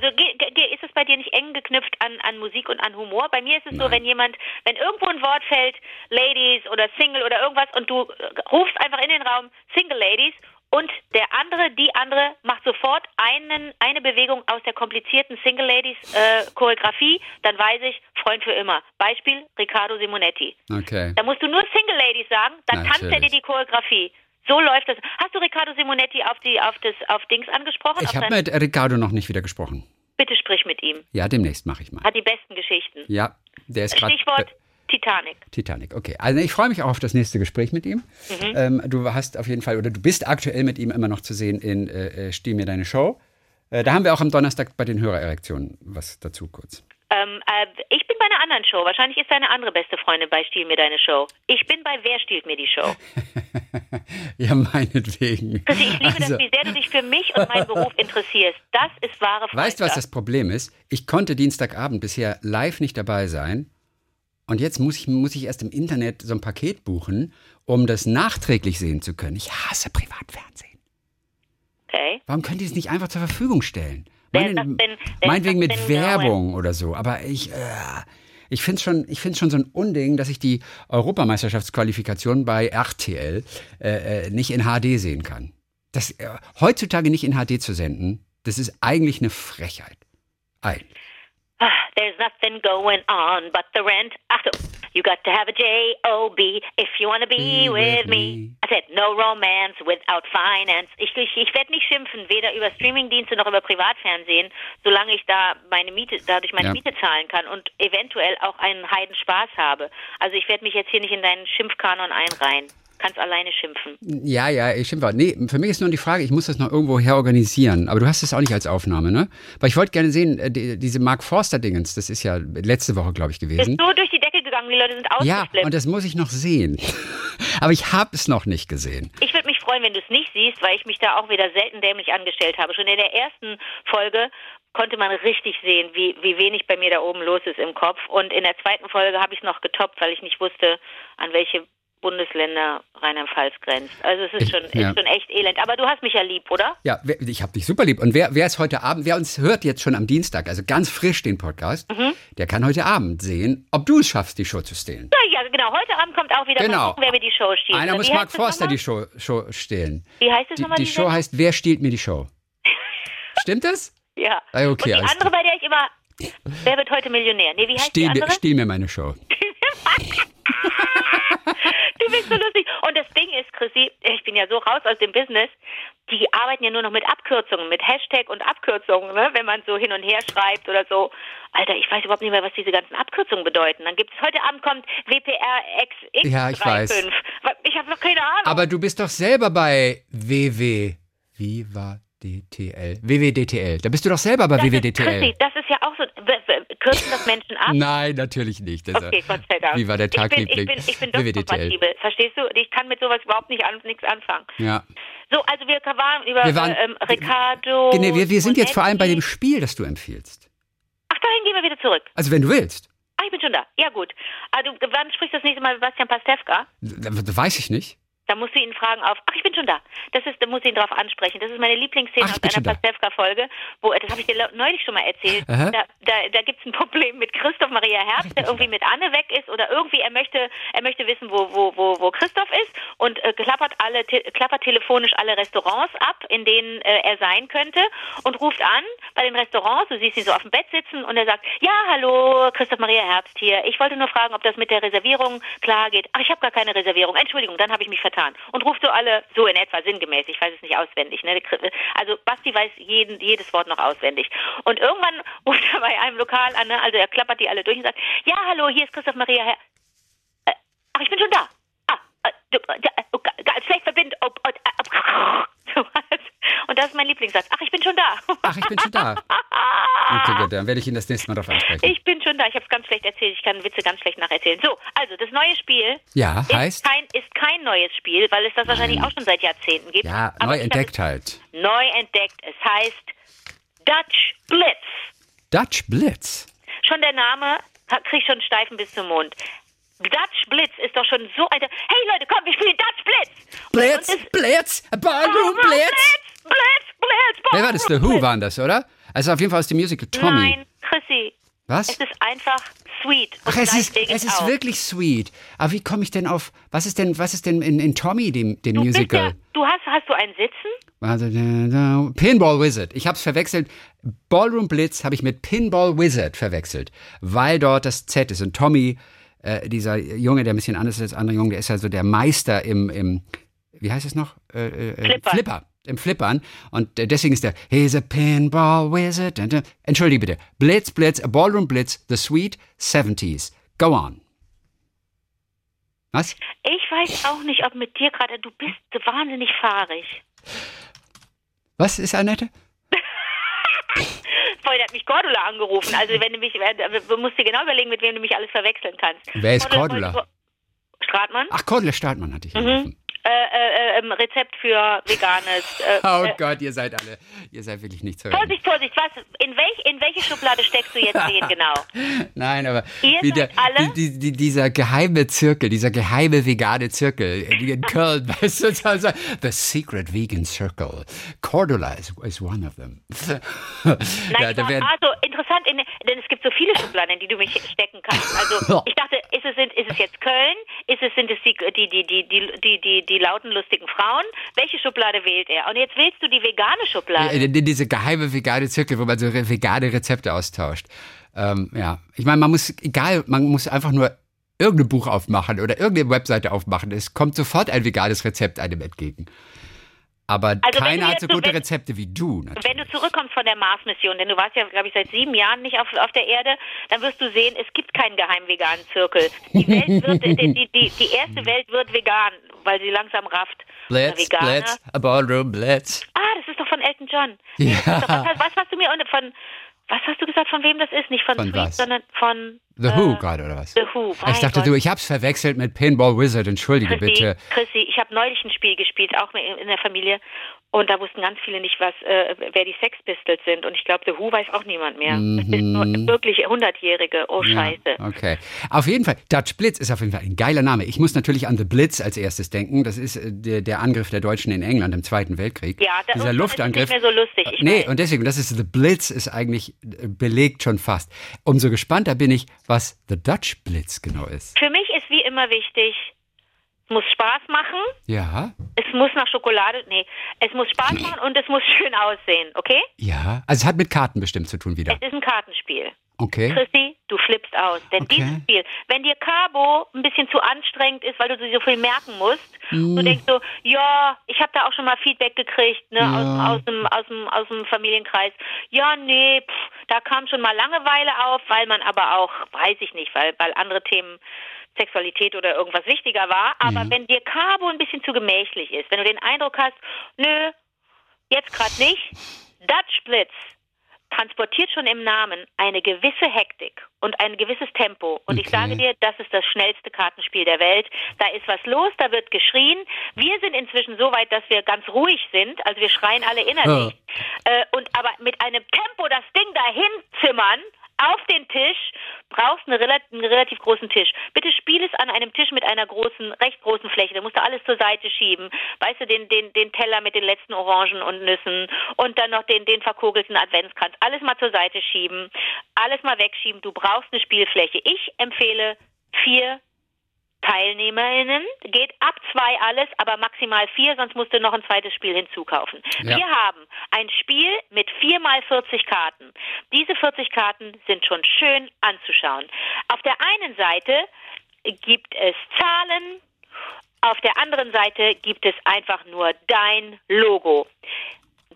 ist es bei dir nicht eng geknüpft an, an Musik und an Humor? Bei mir ist es Nein. so, wenn jemand, wenn irgendwo ein Wort fällt, Ladies oder Single oder irgendwas und du rufst einfach in den Raum Single Ladies und der andere, die andere macht sofort einen, eine Bewegung aus der komplizierten Single Ladies äh, Choreografie, dann weiß ich, Freund für immer. Beispiel Riccardo Simonetti. Okay. Da musst du nur Single Ladies sagen, dann Natürlich. tanzt er dir die Choreografie. So läuft das. Hast du Riccardo Simonetti auf die auf das auf Dings angesprochen? Ich habe mit Riccardo noch nicht wieder gesprochen. Bitte sprich mit ihm. Ja, demnächst mache ich mal. Hat die besten Geschichten. Ja, der ist gerade. Stichwort Titanic. Titanic, okay. Also ich freue mich auch auf das nächste Gespräch mit ihm. Mhm. Ähm, du hast auf jeden Fall, oder du bist aktuell mit ihm immer noch zu sehen in äh, äh Steh mir deine Show. Äh, da haben wir auch am Donnerstag bei den Hörererektionen was dazu kurz. Ähm, äh, ich bin bei einer anderen Show. Wahrscheinlich ist deine andere beste Freundin bei Stiehl mir deine Show. Ich bin bei Wer stiehlt mir die Show? *laughs* ja, meinetwegen. Ich liebe also. das, wie sehr du dich für mich und meinen Beruf interessierst. Das ist wahre Freundschaft. Weißt du, was das Problem ist? Ich konnte Dienstagabend bisher live nicht dabei sein und jetzt muss ich, muss ich erst im Internet so ein Paket buchen, um das nachträglich sehen zu können. Ich hasse Privatfernsehen. Okay. Warum könnt ihr es nicht einfach zur Verfügung stellen? Meine, denn, meinetwegen mit genau Werbung genau oder so. Aber ich, äh, ich finde es schon, schon so ein Unding, dass ich die Europameisterschaftsqualifikation bei RTL äh, äh, nicht in HD sehen kann. Das, äh, heutzutage nicht in HD zu senden, das ist eigentlich eine Frechheit. Eigentlich. There's nothing going on but the rent. Achtung, you got to have a J-O-B if you want to be, be with, with me. me. I said no romance without finance. Ich, ich, ich werde nicht schimpfen, weder über Streamingdienste noch über Privatfernsehen, solange ich da meine Miete, dadurch meine ja. Miete zahlen kann und eventuell auch einen Heiden Spaß habe. Also ich werde mich jetzt hier nicht in deinen Schimpfkanon einreihen kannst alleine schimpfen. Ja, ja, ich schimpfe. Nee, für mich ist nur die Frage, ich muss das noch irgendwo herorganisieren. Aber du hast es auch nicht als Aufnahme, ne? Weil ich wollte gerne sehen, äh, die, diese Mark Forster-Dingens, das ist ja letzte Woche, glaube ich, gewesen. Ist so durch die Decke gegangen, die Leute sind ausgeflippt. Ja, und das muss ich noch sehen. *laughs* Aber ich habe es noch nicht gesehen. Ich würde mich freuen, wenn du es nicht siehst, weil ich mich da auch wieder selten dämlich angestellt habe. Schon in der ersten Folge konnte man richtig sehen, wie, wie wenig bei mir da oben los ist im Kopf. Und in der zweiten Folge habe ich es noch getoppt, weil ich nicht wusste, an welche Bundesländer Rheinland-Pfalz grenzt. Also es ist schon, ja. ist schon echt elend. Aber du hast mich ja lieb, oder? Ja, ich habe dich super lieb. Und wer, wer es heute Abend, wer uns hört jetzt schon am Dienstag, also ganz frisch den Podcast, mhm. der kann heute Abend sehen, ob du es schaffst, die Show zu stehlen. Ja, ja, genau. Heute Abend kommt auch wieder genau. gucken, wer mir die Show stiehlt. Einer muss Mark Forster die Show, Show stehlen. Wie heißt es nochmal? Die, die Show heißt Wer stiehlt mir die Show? *laughs* Stimmt das? Ja. Ah, okay, Und die andere, bei der ich immer Wer wird heute Millionär? Nee, wie heißt Steh die andere? Steh mir meine Show. *laughs* bist so lustig. Und das Ding ist, Chrissy, ich bin ja so raus aus dem Business, die arbeiten ja nur noch mit Abkürzungen, mit Hashtag und Abkürzungen, ne? wenn man so hin und her schreibt oder so. Alter, ich weiß überhaupt nicht mehr, was diese ganzen Abkürzungen bedeuten. Dann gibt es, heute Abend kommt WPRXX. Ja, ich 3, weiß. Ich habe noch keine Ahnung. Aber du bist doch selber bei WW. Viva WWDTL. WWDTL. Da bist du doch selber bei das WWDTL. Ist, Christi, das ist ja. Kürzen das Menschen ab? Nein, natürlich nicht. Das okay, Gott sei Dank. Wie war der Tagliebling? Ich bin, ich bin, ich bin WWDTL. Verstehst du? Ich kann mit sowas überhaupt nicht an, nichts anfangen. Ja. So, also wir waren über wir waren, ähm, Ricardo. Genau, wir, wir sind jetzt vor allem bei dem Spiel, das du empfiehlst. Ach, dahin gehen wir wieder zurück. Also wenn du willst. Ah, ich bin schon da. Ja, gut. Also, wann sprichst du das nächste Mal mit Bastian Pastewka? Weiß ich nicht. Da musst du ihn fragen auf, ach, ich bin schon da. Das ist, da muss ich ihn drauf ansprechen. Das ist meine Lieblingsszene Ach, aus einer. Pastewka-Folge, wo, das habe ich dir neulich schon mal erzählt. Aha. Da, da, da gibt es ein Problem mit Christoph Maria Herbst, der irgendwie mit Anne weg ist oder irgendwie er möchte, er möchte wissen, wo, wo, wo, wo Christoph ist und äh, klappert alle, te klappert telefonisch alle Restaurants ab, in denen äh, er sein könnte und ruft an bei den Restaurants. Du siehst ihn so auf dem Bett sitzen und er sagt, ja, hallo, Christoph Maria Herbst hier. Ich wollte nur fragen, ob das mit der Reservierung klar geht. Ach, ich habe gar keine Reservierung. Entschuldigung, dann habe ich mich vertan. Und ruft so alle, so in etwa sinngemäß, ich weiß es nicht auswendig. Ne? Also Basti weiß jeden, jedes Wort noch auswendig. Und irgendwann *laughs* ruft er bei einem Lokal an, ne? also er klappert die alle durch und sagt, ja, hallo, hier ist Christoph Maria Herbst. Äh, ach, ich bin schon da. Ah, äh, du, äh, oh, ga- ganz schlecht verbindet. Oh, oh, äh, *laughs* so was. Und das ist mein Lieblingssatz. Ach, ich bin schon da. Ach, ich bin schon da. *laughs* Okay, gut, dann werde ich ihn das nächste Mal darauf ansprechen. Ich bin schon da. Ich habe es ganz schlecht erzählt. Ich kann Witze ganz schlecht nacherzählen. So, also das neue Spiel Ja, ist heißt? kein, ist kein neues Spiel, weil es das wahrscheinlich auch schon seit Jahrzehnten gibt. Ja, Aber neu entdeckt halt. Neu entdeckt. Es heißt Dutch Blitz. Dutch Blitz. Schon der Name kriegt schon Steifen bis zum Mund. Dutch Blitz ist doch schon so eine. Hey Leute, komm, wir spielen Dutch Blitz. Blitz, Blitz, Ballroom Blitz, Blitz. Blitz, Blitz. Wer war das? The Who waren das, oder? Also auf jeden Fall aus dem Musical Tommy. Nein, Chrissy. Was? Es ist einfach sweet. Ach, es ist, es ist auch. wirklich sweet. Aber wie komme ich denn auf, was ist denn, was ist denn in, in Tommy, dem, dem Du, Musical? ja, du hast, hast du einen Sitzen? Also, Pinball Wizard. Ich habe es verwechselt. Ballroom Blitz habe ich mit Pinball Wizard verwechselt, weil dort das Z ist. Und Tommy, äh, dieser Junge, der ein bisschen anders ist als andere Junge, der ist also der Meister im, im wie heißt es noch? Äh, äh, Flippern. Flipper. Im Flippern. Und äh, deswegen ist der He's a Pinball Wizard. Entschuldige bitte. Blitz, Blitz, a Ballroom Blitz, The Sweet 70s. Go on. Was? Ich weiß auch nicht, ob mit dir gerade, du bist so wahnsinnig fahrig. Was ist Annette? *laughs* Vorhin hat mich Cordula angerufen. Also wenn du mich, äh, du musst dir genau überlegen, mit wem du mich alles verwechseln kannst. Wer ist Cordula? Stratmann? Ach, Cordula Startmann hatte ich Mhm. Äh, äh, ähm, Rezept für veganes. Äh, Oh äh, Gott, ihr seid alle, ihr seid wirklich nicht zu retten. Vorsicht, Vorsicht, was? In, welch, in welche Schublade steckst du jetzt wen genau? *laughs* Nein, aber der, alle? die, die, dieser geheime Zirkel, dieser geheime vegane Zirkel in Köln, *laughs* weißt du, so- so- the secret vegan circle. Cordula is, is one of them. *laughs* Nein, ja, da werden, also interessant, in, denn es gibt so viele Schubladen, in die du mich stecken kannst. Also *laughs* ich dachte, ist es, ist es jetzt Köln? Ist es, sind es die, die, die, die, die, die, die, die lauten, lustigen Frauen? Welche Schublade wählt er? Und jetzt wählst du die vegane Schublade. äh, diese geheime vegane Zirkel, wo man so vegane Rezepte austauscht. Ähm, ja, ich meine, man muss, egal, man muss einfach nur irgendein Buch aufmachen oder irgendeine Webseite aufmachen. Es kommt sofort ein veganes Rezept einem entgegen. Aber Also keiner hat so gute wenn- Rezepte wie du. Natürlich. Wenn du zurückkommst von der Mars-Mission, denn du warst ja, glaube ich, seit sieben Jahren nicht auf, auf der Erde, dann wirst du sehen, es gibt keinen geheimen veganen Zirkel. Die *laughs* Welt wird, die, die, die, die erste Welt wird vegan, weil sie langsam rafft. Blitz. Blitz, a ballroom Blitz. Ah, das ist doch von Elton John. Ja. Was, was hast du mir von was hast du gesagt, von wem das ist? Nicht von, Von Sweet, was? sondern von The äh, Who gerade, oder was? The Who. ich dachte, Gott. du, ich hab's verwechselt mit Pinball Wizard. Entschuldige Chrissy, bitte. Chrissy, ich habe neulich ein Spiel gespielt, auch in der Familie. Und da wussten ganz viele nicht, was, äh, wer die Sex Pistols sind. Und ich glaube, The Who weiß auch niemand mehr. Das ist nur wirklich Hundertjährige. Oh, Scheiße. Mhm. Ja, okay. Auf jeden Fall, Dutch Blitz ist auf jeden Fall ein geiler Name. Ich muss natürlich an The Blitz als erstes denken. Das ist äh, der, der Angriff der Deutschen in England im Zweiten Weltkrieg. Ja, da- Dieser und das ist Luftangriff. nicht mehr so lustig, ich nee, weiß. und deswegen, das ist The Blitz ist eigentlich äh, belegt schon fast. Umso gespannter bin ich, was The Dutch Blitz genau ist. Für mich ist wie immer wichtig, muss Spaß machen, Ja, es muss nach Schokolade, nee, es muss Spaß machen und es muss schön aussehen, okay? ja. Also es hat mit Karten bestimmt zu tun wieder. Es ist ein Kartenspiel. Okay. Chrissy, du flippst aus. Denn Okay. dieses Spiel, wenn dir Cabo ein bisschen zu anstrengend ist, weil du so viel merken musst, du denkst so, ja, ich habe da auch schon mal Feedback gekriegt, ne, Ja. aus, dem, aus, dem, aus, dem, aus dem Familienkreis. Ja, nee, pff, da kam schon mal Langeweile auf, weil man aber auch, weiß ich nicht, weil, weil andere Themen Sexualität oder irgendwas wichtiger war. Aber wenn dir Cabo ein bisschen zu gemächlich ist, wenn du den Eindruck hast, nö, jetzt gerade nicht, Dutch Blitz transportiert schon im Namen eine gewisse Hektik und ein gewisses Tempo. Und ich Okay. sage dir, das ist das schnellste Kartenspiel der Welt. Da ist was los, da wird geschrien. Wir sind inzwischen so weit, dass wir ganz ruhig sind. Also wir schreien alle innerlich. Äh, und aber mit einem Tempo das Ding dahin zimmern. Auf den Tisch, brauchst eine, einen relativ großen Tisch. Bitte spiel es an einem Tisch mit einer großen, recht großen Fläche. Da musst du alles zur Seite schieben. Weißt du, den, den, den Teller mit den letzten Orangen und Nüssen und dann noch den, den verkogelten Adventskranz. Alles mal zur Seite schieben. Alles mal wegschieben. Du brauchst eine Spielfläche. Ich empfehle vier TeilnehmerInnen. Geht ab zwei alles, aber maximal vier, sonst musst du noch ein zweites Spiel hinzukaufen. Ja. Wir haben ein Spiel mit vier mal 40 Karten. Diese 40 Karten sind schon schön anzuschauen. Auf der einen Seite gibt es Zahlen, auf der anderen Seite gibt es einfach nur dein Logo.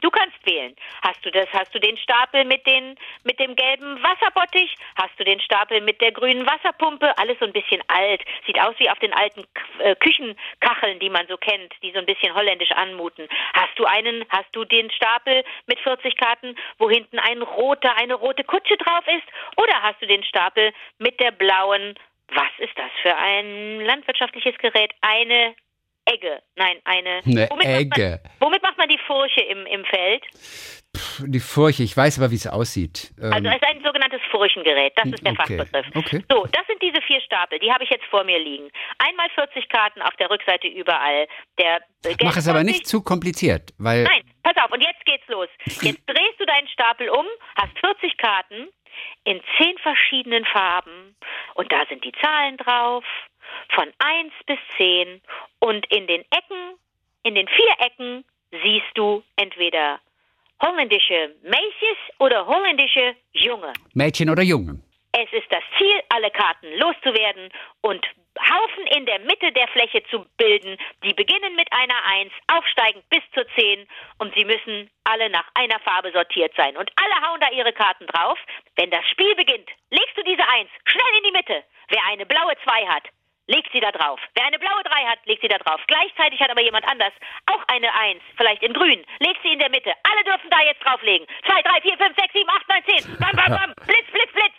Du kannst wählen. Hast du das? Hast du den Stapel mit den mit dem gelben Wasserbottich? Hast du den Stapel mit der grünen Wasserpumpe? Alles so ein bisschen alt. Sieht aus wie auf den alten äh, Küchenkacheln, die man so kennt, die so ein bisschen holländisch anmuten. Hast du einen? Hast du den Stapel mit 40 Karten, wo hinten ein roter, eine rote Kutsche drauf ist? Oder hast du den Stapel mit der blauen was ist das für ein landwirtschaftliches Gerät? Eine Egge. Nein, eine. Eine womit Egge. Macht man, womit macht man die Furche im, im Feld? Pff, die Furche, ich weiß aber, wie es aussieht. Ähm also es ist ein sogenanntes Furchengerät, das ist der okay. Fachbegriff. Okay. So, das sind diese vier Stapel, die habe ich jetzt vor mir liegen. Einmal 40 Karten auf der Rückseite überall. Der Mach es aber nicht zu kompliziert, weil. Nein, pass auf, und jetzt geht's los. *laughs* Jetzt drehst du deinen Stapel um, hast 40 Karten in zehn verschiedenen Farben und da sind die Zahlen drauf von 1 bis 10 und in den Ecken, in den vier Ecken siehst du entweder holländische Mädchen oder holländische Junge. Mädchen oder Junge. Es ist das Ziel, alle Karten loszuwerden und Haufen in der Mitte der Fläche zu bilden, die beginnen mit einer 1, aufsteigend bis zur 10 und sie müssen alle nach einer Farbe sortiert sein. Und alle hauen da ihre Karten drauf. Wenn das Spiel beginnt, legst du diese 1 schnell in die Mitte. Wer eine blaue 2 hat, legt sie da drauf. Wer eine blaue 3 hat, legt sie da drauf. Gleichzeitig hat aber jemand anders auch eine 1, vielleicht in grün, legt sie in der Mitte. Alle dürfen da jetzt drauflegen. 2, 3, 4, 5, 6, 7, 8, 9, 10. Bam, bam, bam. *laughs* Blitz, blitz, blitz.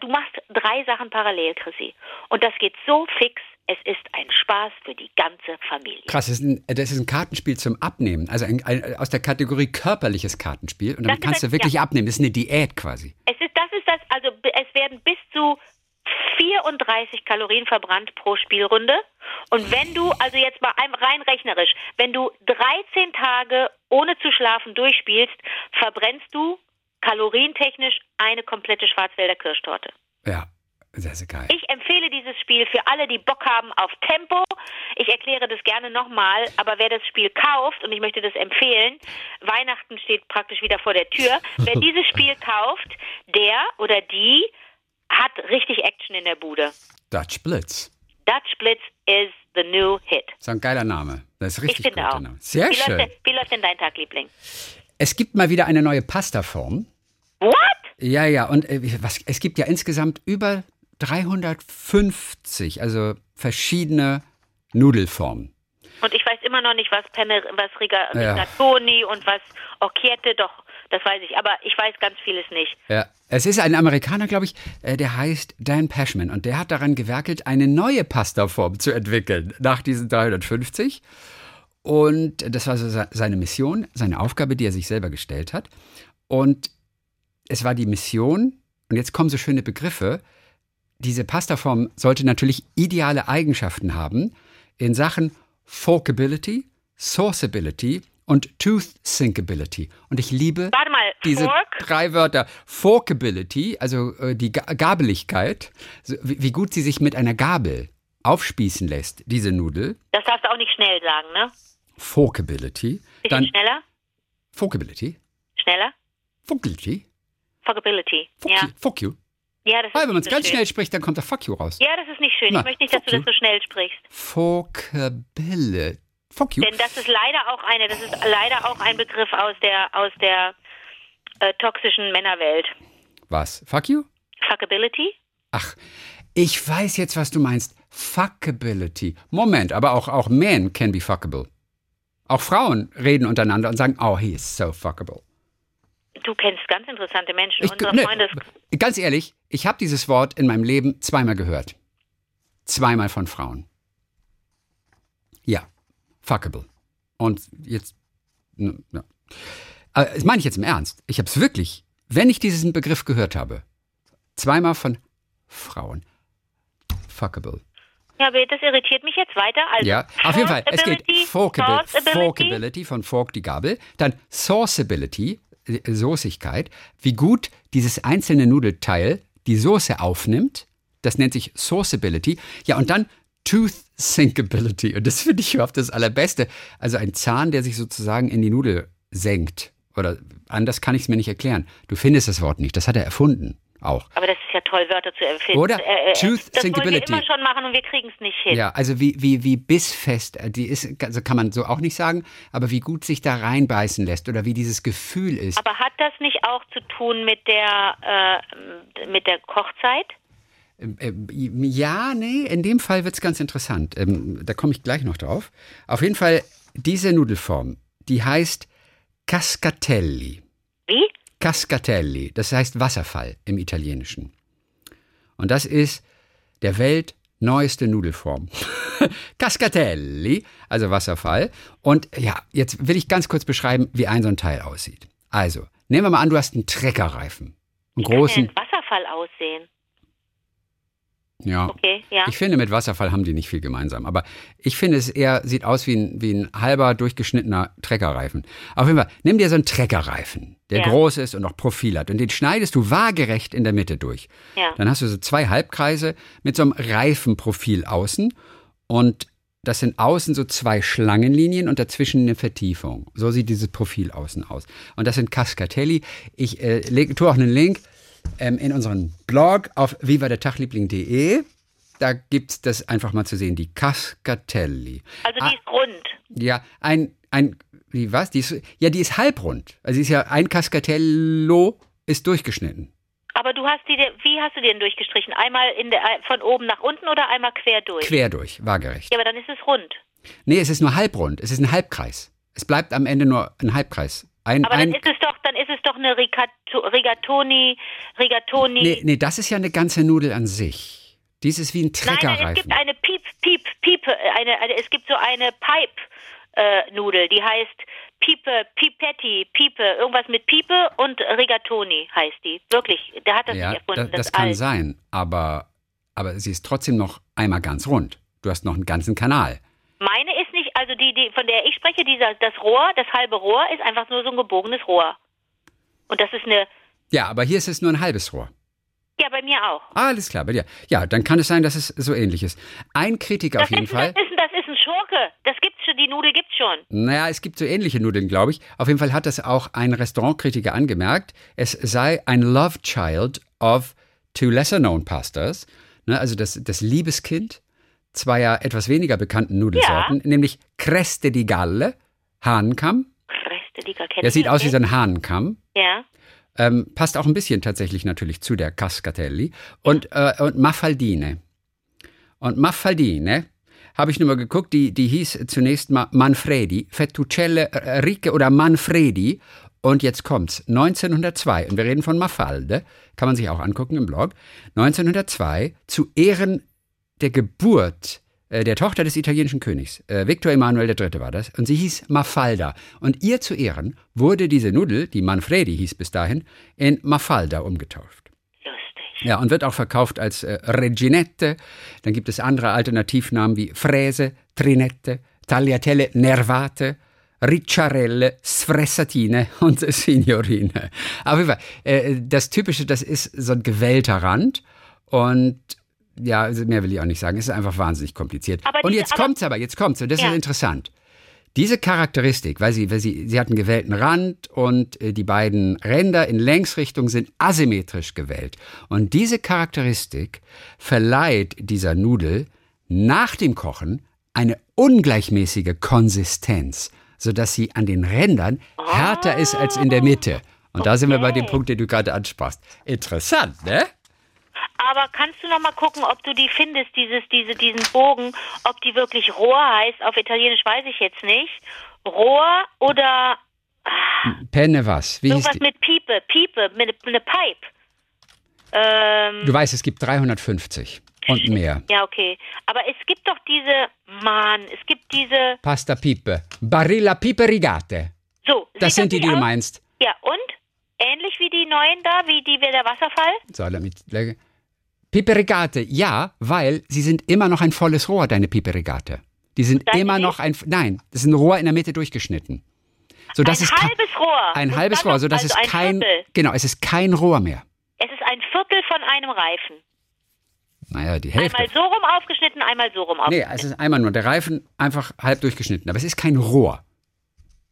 Du machst drei Sachen parallel, Chrissy. Und das geht so fix. Es ist ein Spaß für die ganze Familie. Krass, das ist ein, das ist ein Kartenspiel zum Abnehmen. Also ein, ein, aus der Kategorie körperliches Kartenspiel. Und damit kannst du wirklich ja. abnehmen. Das ist eine Diät quasi. Es ist, das ist das, also es werden bis zu 34 Kalorien verbrannt pro Spielrunde. Und wenn du, also jetzt mal rein rechnerisch, wenn du 13 Tage ohne zu schlafen durchspielst, verbrennst du kalorientechnisch eine komplette Schwarzwälder Kirschtorte. Ja. Sehr, sehr geil. Ich empfehle dieses Spiel für alle, die Bock haben auf Tempo. Ich erkläre das gerne nochmal, aber wer das Spiel kauft, und ich möchte das empfehlen, Weihnachten steht praktisch wieder vor der Tür, wer *laughs* dieses Spiel kauft, der oder die hat richtig Action in der Bude. Dutch Blitz. Dutch Blitz is the new hit. Das ist ein geiler Name. Das ist richtig ich finde auch. Name. Sehr wie schön. Läuft, wie läuft denn dein Tag, Liebling? Es gibt mal wieder eine neue Pastaform. What? Ja, ja, und äh, was, es gibt ja insgesamt über 350, also verschiedene Nudelformen. Und ich weiß immer noch nicht, was, Penne, was Rigatoni ja. und was Occhiette, doch, das weiß ich. Aber ich weiß ganz vieles nicht. Ja, es ist ein Amerikaner, glaube ich, äh, der heißt Dan Pashman. Und der hat daran gewerkelt, eine neue Pastaform zu entwickeln nach diesen 350. Und das war so seine Mission, seine Aufgabe, die er sich selber gestellt hat. Und es war die Mission, und jetzt kommen so schöne Begriffe, diese Pastaform sollte natürlich ideale Eigenschaften haben in Sachen Forkability, Sourceability und Tooth Syncability. Und ich liebe mal, diese Fork? drei Wörter. Forkability, also äh, die Ga Gabeligkeit, so, wie, wie, gut sie sich mit einer Gabel aufspießen lässt, diese Nudel. Das darfst du auch nicht schnell sagen, ne? Forkability. Bisschen Dann, schneller? Forkability. Schneller? Forkability. Forkability. Ja. You. Fuck you. Ja, das Weil, wenn man es ganz schön. schnell spricht, dann kommt der Fuck you raus. Ja, das ist nicht schön. Na, ich möchte nicht, dass du you. das so schnell sprichst. Fuckability. Fuck you. Denn das ist leider auch eine, das ist leider auch ein Begriff aus der aus der äh, toxischen Männerwelt. Was? Fuck you? Fuckability? Ach, ich weiß jetzt, was du meinst. Fuckability. Moment, aber auch, auch men can be fuckable. Auch Frauen reden untereinander und sagen, oh, he is so fuckable. Du kennst ganz interessante Menschen. Ich, Unsere ne, ganz ehrlich, ich habe dieses Wort in meinem Leben zweimal gehört. Zweimal von Frauen. Fuckable. Und jetzt, ja. Aber das meine ich jetzt im Ernst. Ich habe es wirklich, wenn ich diesen Begriff gehört habe, Zweimal von Frauen. Fuckable. Ja, aber das irritiert mich jetzt weiter. Also, Ja, auf jeden Fall. Es geht Forkability. Forkability von Fork die Gabel, dann Sauceability, äh, Soßigkeit, wie gut dieses einzelne Nudelteil die Soße aufnimmt. Das nennt sich Sauceability. Ja, und dann Tooth Sinkability. Und das finde ich überhaupt das Allerbeste. Also ein Zahn, der sich sozusagen in die Nudel senkt. Oder anders kann ich es mir nicht erklären. Du findest das Wort nicht. Das hat er erfunden. Auch. Aber das ist ja toll, Wörter zu erfinden. Oder? Äh, äh, Tooth das wollen wir Sinkability. immer schon machen und wir kriegen es nicht hin. Ja, also wie, wie, wie bissfest, äh, die ist, also kann man so auch nicht sagen, aber wie gut sich da reinbeißen lässt oder wie dieses Gefühl ist. Aber hat das nicht auch zu tun mit der, äh, mit der Kochzeit? Ähm, ähm, Ja, nee, in dem Fall wird's ganz interessant. Ähm, da komme ich gleich noch drauf. Auf jeden Fall, diese Nudelform, die heißt Cascatelli. Wie? Cascatelli, das heißt Wasserfall im Italienischen. Und das ist der weltneueste Nudelform. *laughs* Cascatelli, also Wasserfall. Und ja, jetzt will ich ganz kurz beschreiben, wie ein so ein Teil aussieht. Also, nehmen wir mal an, du hast einen Treckerreifen. Einen Kann großen. ein Wasserfall aussehen? Ja. Okay, ja. Ich finde, mit Wasserfall haben die nicht viel gemeinsam. Aber ich finde, es eher sieht aus wie ein, wie ein halber durchgeschnittener Treckerreifen. Auf jeden Fall, nimm dir so einen Treckerreifen, der Ja. groß ist und auch Profil hat. Und den schneidest du waagerecht in der Mitte durch. Ja. Dann hast du so zwei Halbkreise mit so einem Reifenprofil außen. Und das sind außen so zwei Schlangenlinien und dazwischen eine Vertiefung. So sieht dieses Profil außen aus. Und das sind Cascatelli. Ich äh, tue auch einen Link ähm, in unseren Blog auf vivadertagliebling.de. Da gibt's das einfach mal zu sehen, die Cascatelli. Also Ah. die ist rund. Ja, ein, ein, wie was? Die ist, ja, die ist halbrund. Also ist ja, ein Cascatello ist durchgeschnitten. Aber du hast die, wie hast du die denn durchgestrichen? Einmal in der, von oben nach unten oder einmal quer durch? Quer durch, waagerecht. Ja, aber dann ist es rund. Nee, es ist nur halbrund. Es ist ein Halbkreis. Es bleibt am Ende nur ein Halbkreis. Ein, Aber ein, dann ist es doch, dann ist es doch eine Rigato, Rigatoni, Rigatoni. nee, nee, das ist ja eine ganze Nudel an sich. Dies ist wie ein nein, nein, es Treckerreifen. gibt eine Piep, Piep, Piepe, äh, eine, eine, es gibt so eine Pipe-Nudel, die heißt Piepe, Pipetti, Piepe, irgendwas mit Piepe und Rigatoni heißt die. Wirklich, der hat das ja, nicht erfunden. das, das kann alt. sein, aber, aber sie ist trotzdem noch einmal ganz rund. Du hast noch einen ganzen Kanal. Meine ist nicht, also die, die, von der ich spreche, dieser, das Rohr, das halbe Rohr, ist einfach nur so ein gebogenes Rohr. Und das ist eine, Ja, aber hier ist es nur ein halbes Rohr. ja, bei mir auch. Ah, alles klar, bei dir. Ja, dann kann es sein, dass es so ähnlich ist. Ein Kritiker auf jeden ist, Fall. das, ist, das ist ein Schurke. Das gibt's schon, die Nudel gibt's schon. Naja, es gibt so ähnliche Nudeln, glaube ich. Auf jeden Fall hat das auch ein Restaurantkritiker angemerkt. Es sei ein Love Child of two lesser-known pastas. Ne, also das, das Liebeskind zweier etwas weniger bekannten Nudelsorten, nämlich Creste di Galle, Hahnenkamm. Reste, die gar kennen. Er sieht aus wie so ein Hahnenkamm. Ja. Ähm, passt auch ein bisschen tatsächlich natürlich zu der Cascatelli. Und, äh, und Maffaldine. Und Maffaldine habe ich nur mal geguckt, die, die hieß zunächst mal Manfredi, Fettuccelle Ricche oder Manfredi. Und jetzt kommt's. 1902, und wir reden von Mafalde, kann man sich auch angucken im Blog. 1902, zu Ehren der Geburt der Tochter des italienischen Königs, äh, Victor Emanuel III. war das, und sie hieß Mafalda. Und ihr zu Ehren wurde diese Nudel, die Manfredi hieß bis dahin, in Mafalda umgetauft. Lustig. Ja, und wird auch verkauft als äh, Reginette. Dann gibt es andere Alternativnamen wie Fräse, Trinette, Tagliatelle Nervate, Ricciarelle, Sfressatine *laughs* und Signorine. Auf jeden Fall, äh, das Typische, das ist so ein gewellter Rand und ja, also mehr will ich auch nicht sagen. Es ist einfach wahnsinnig kompliziert. Aber und diese- jetzt aber- kommt's aber, jetzt kommt's und das Ja. ist interessant. Diese Charakteristik, weil sie, weil sie, sie hat einen gewellten Rand und äh, die beiden Ränder in Längsrichtung sind asymmetrisch gewellt. Und diese Charakteristik verleiht dieser Nudel nach dem Kochen eine ungleichmäßige Konsistenz, sodass sie an den Rändern härter ist als in der Mitte. Und da sind wir bei dem Punkt, den du gerade ansprachst. Interessant, ne? Aber kannst du noch mal gucken, ob du die findest, dieses, diese, diesen Bogen, ob die wirklich Rohr heißt? Auf Italienisch weiß ich jetzt nicht. Rohr oder Penne was? Wie irgendwas mit Piepe, Piepe, mit eine Pipe. Ähm, Du weißt, es gibt 350 und mehr. ja, okay. Aber es gibt doch diese, Mann, es gibt diese, Pasta Pipe. Barilla Pipe Rigate. so. Das sind die, die du meinst. Ja, und? Ähnlich wie die neuen da, wie die wie der Wasserfall? Salami. Piperigate, ja, weil sie sind immer noch ein volles Rohr, deine Piperigate. Die sind Deine immer noch ein, nein, das ist ein Rohr in der Mitte durchgeschnitten. So, das ein ist halbes Rohr. Ein halbes Rohr, so das also ist ein kein, Viertel. genau, es ist kein Rohr mehr. Es ist ein Viertel von einem Reifen. Naja, die Hälfte. Einmal so rum aufgeschnitten, einmal so rum Nee, aufgeschnitten. es ist einmal nur der Reifen einfach halb durchgeschnitten, aber es ist kein Rohr.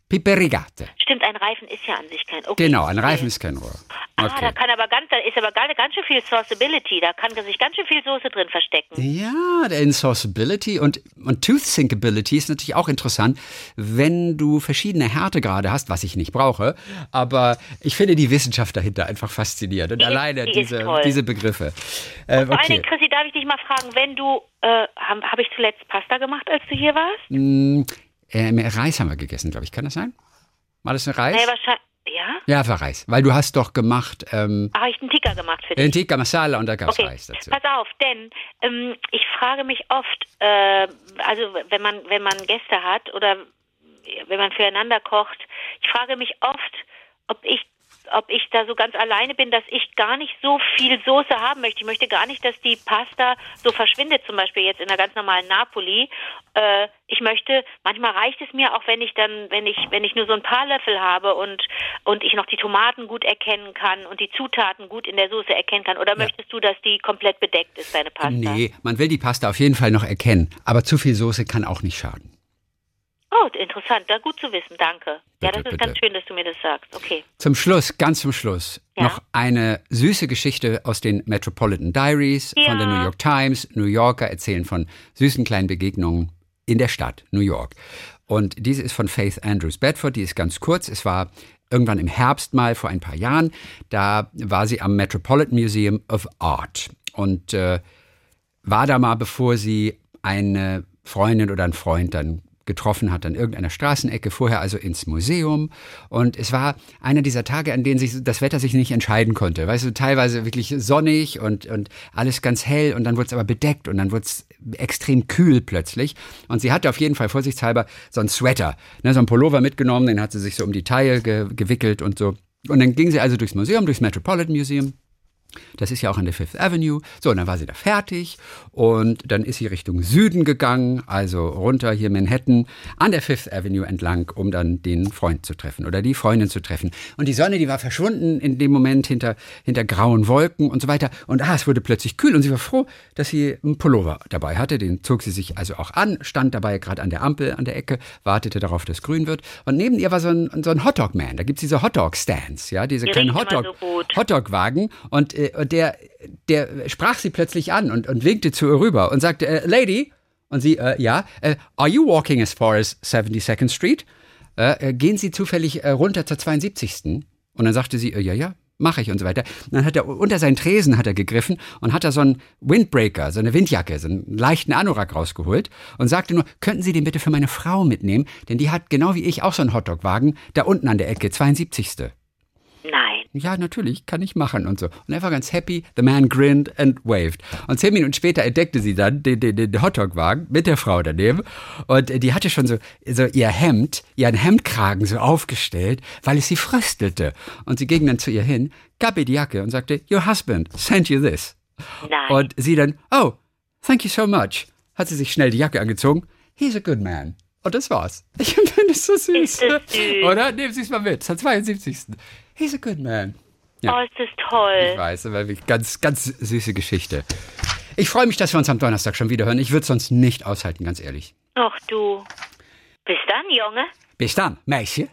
Piperigate. Stimmt, ein Reifen ist ja an sich kein. Okay. Genau, ein Reifen ist kein Rohr. Ah, Okay. da kann aber ganz, da ist aber ganz, ganz schön viel Sauceability. Da kann sich ganz schön viel Soße drin verstecken. Ja, der Insourceability und, und Tooth Sinkability ist natürlich auch interessant, wenn du verschiedene Härtegrade hast, was ich nicht brauche. Aber ich finde die Wissenschaft dahinter einfach faszinierend und Die ist- alleine die ist diese, toll. diese Begriffe. Äh, Vor allen okay. Dingen, Chrissy, darf ich dich mal fragen, wenn du, äh, habe hab ich zuletzt Pasta gemacht, als du hier warst? Mm, ähm, Reis haben wir gegessen, glaube ich. Kann das sein? War das ein Reis? Nee, wahrscheinlich, ja? ja, war Reis. Weil du hast doch gemacht ähm, Habe ich einen Ticker gemacht für dich? den Tikka Masala und da gab es Okay, Reis dazu. pass auf, denn ähm, ich frage mich oft, äh, also wenn man wenn man Gäste hat oder wenn man füreinander kocht, ich frage mich oft, ob ich ob ich da so ganz alleine bin, dass ich gar nicht so viel Soße haben möchte. Ich möchte gar nicht, dass die Pasta so verschwindet, zum Beispiel jetzt in einer ganz normalen Napoli. Äh, ich möchte, manchmal reicht es mir auch, wenn ich dann, wenn ich, wenn ich nur so ein paar Löffel habe und und ich noch die Tomaten gut erkennen kann und die Zutaten gut in der Soße erkennen kann. Oder möchtest du, dass die komplett bedeckt ist, deine Pasta? Nee, man will die Pasta auf jeden Fall noch erkennen. Aber zu viel Soße kann auch nicht schaden. Oh, interessant. Da gut zu wissen. Danke. ja, Bitte, das ist bitte. ganz schön, dass du mir das sagst. Okay. Zum Schluss, ganz zum Schluss, Ja. noch eine süße Geschichte aus den Metropolitan Diaries von der Ja. New York Times. New Yorker erzählen von süßen kleinen Begegnungen in der Stadt New York. Und diese ist von Faith Andrews Bedford, die ist ganz kurz. Es war irgendwann im Herbst mal vor ein paar Jahren. Da war sie am Metropolitan Museum of Art und äh, war da mal, bevor sie eine Freundin oder einen Freund dann getroffen hat an irgendeiner Straßenecke, vorher also ins Museum. Und es war einer dieser Tage, an denen sich das Wetter sich nicht entscheiden konnte. Weißt du, teilweise wirklich sonnig und, und alles ganz hell und dann wurde es aber bedeckt und dann wurde es extrem kühl plötzlich. Und sie hatte auf jeden Fall vorsichtshalber so einen Sweater, ne, so einen Pullover mitgenommen, den hat sie sich so um die Taille ge gewickelt und so. Und dann ging sie also durchs Museum, durchs Metropolitan Museum. Das ist ja auch an der Fifth Avenue. So, und dann war sie da fertig und dann ist sie Richtung Süden gegangen, also runter hier Manhattan, an der Fifth Avenue entlang, um dann den Freund zu treffen oder die Freundin zu treffen. Und die Sonne, die war verschwunden in dem Moment hinter, hinter grauen Wolken und so weiter. Und ah, es wurde plötzlich kühl und sie war froh, dass sie einen Pullover dabei hatte. Den zog sie sich also auch an, stand dabei gerade an der Ampel an der Ecke, wartete darauf, dass grün wird. Und neben ihr war so ein, so ein Hotdog-Man. Da gibt's diese Hotdog-Stands, ja, diese Die kleinen riechen immer Hotdog, so. Hotdog-Wagen und, äh, und der, der sprach sie plötzlich an und, und winkte zu ihr rüber und sagte, äh, Lady, und sie, äh, ja, äh, are you walking as far as 72nd Street? Äh, äh, gehen Sie zufällig äh, runter zur 72. Und dann sagte sie, äh, ja, ja, mache ich und so weiter. Und dann hat er unter seinen Tresen hat er gegriffen und hat da so einen Windbreaker, so eine Windjacke, so einen leichten Anorak rausgeholt und sagte nur, könnten Sie den bitte für meine Frau mitnehmen, denn die hat genau wie ich auch so einen Hotdog-Wagen da unten an der Ecke, 72. Ja, natürlich, kann ich machen und so. Und er war ganz happy. The man grinned and waved. Und zehn Minuten später entdeckte sie dann den, den, den Hotdog-Wagen mit der Frau daneben. Und die hatte schon so, so ihr Hemd, ihren Hemdkragen so aufgestellt, weil es sie fröstelte. Und sie ging dann zu ihr hin, gab ihr die Jacke und sagte, Your husband sent you this. Nein. Und sie dann, oh, thank you so much. Hat sie sich schnell die Jacke angezogen. He's a good man. Und das war's. *laughs* Ich finde es so süß. Ist das *laughs* süß. Oder? Nehmen Sie es mal mit. Zum 72. He's a good man. Ja. Oh, ist das toll. Ich weiß, aber ganz, ganz süße Geschichte. Ich freue mich, dass wir uns am Donnerstag schon wieder hören. Ich würde es sonst nicht aushalten, ganz ehrlich. Ach du. Bis dann, Junge. Bis dann, Meisje.